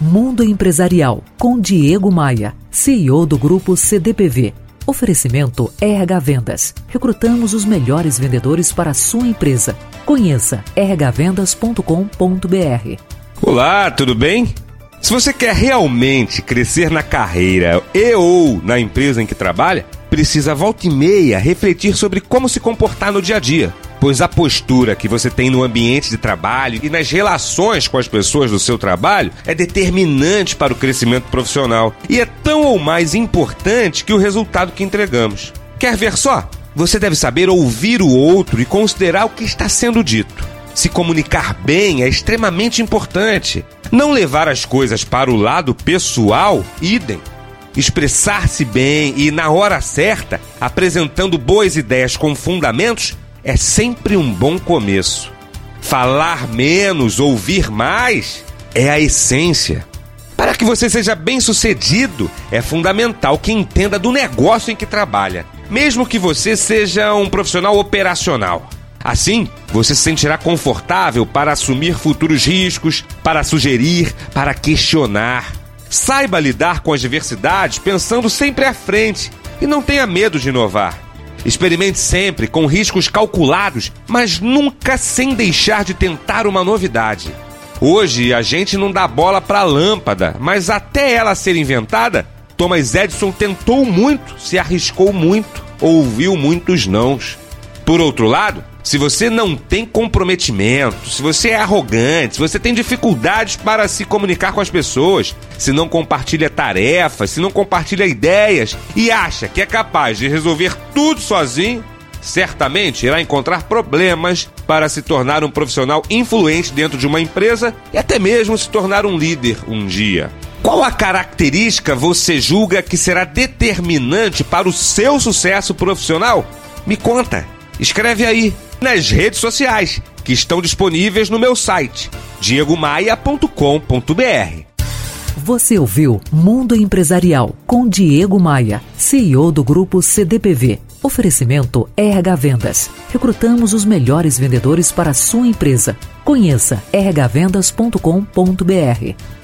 Mundo Empresarial com Diego Maia, CEO do grupo CDPV. Oferecimento RH Vendas. Recrutamos os melhores vendedores para a sua empresa. Conheça rhvendas.com.br. Olá, tudo bem? Se você quer realmente crescer na carreira e ou na empresa em que trabalha, precisa volta e meia refletir sobre como se comportar no dia a dia. Pois a postura que você tem no ambiente de trabalho e nas relações com as pessoas do seu trabalho é determinante para o crescimento profissional e é tão ou mais importante que o resultado que entregamos. Quer ver só? Você deve saber ouvir o outro e considerar o que está sendo dito. Se comunicar bem é extremamente importante. Não levar as coisas para o lado pessoal, idem expressar-se bem e na hora certa, apresentando boas ideias com fundamentos, é sempre um bom começo. Falar menos, ouvir mais, é a essência. Para que você seja bem sucedido, é fundamental que entenda do negócio em que trabalha, mesmo que você seja um profissional operacional. Assim, você se sentirá confortável para assumir futuros riscos, para sugerir, para questionar. Saiba lidar com as diversidades pensando sempre à frente e não tenha medo de inovar. Experimente sempre com riscos calculados, mas nunca sem deixar de tentar uma novidade. Hoje a gente não dá bola para a lâmpada, mas até ela ser inventada, Thomas Edison tentou muito, se arriscou muito, ouviu muitos nãos. Por outro lado, se você não tem comprometimento, se você é arrogante, se você tem dificuldades para se comunicar com as pessoas, se não compartilha tarefas, se não compartilha ideias e acha que é capaz de resolver tudo sozinho, certamente irá encontrar problemas para se tornar um profissional influente dentro de uma empresa e até mesmo se tornar um líder um dia. Qual a característica você julga que será determinante para o seu sucesso profissional? Me conta. Escreve aí nas redes sociais, que estão disponíveis no meu site, diegomaia.com.br. Você ouviu Mundo Empresarial com Diego Maia, CEO do grupo CDPV. Oferecimento RH Vendas. Recrutamos os melhores vendedores para a sua empresa. Conheça rhvendas.com.br.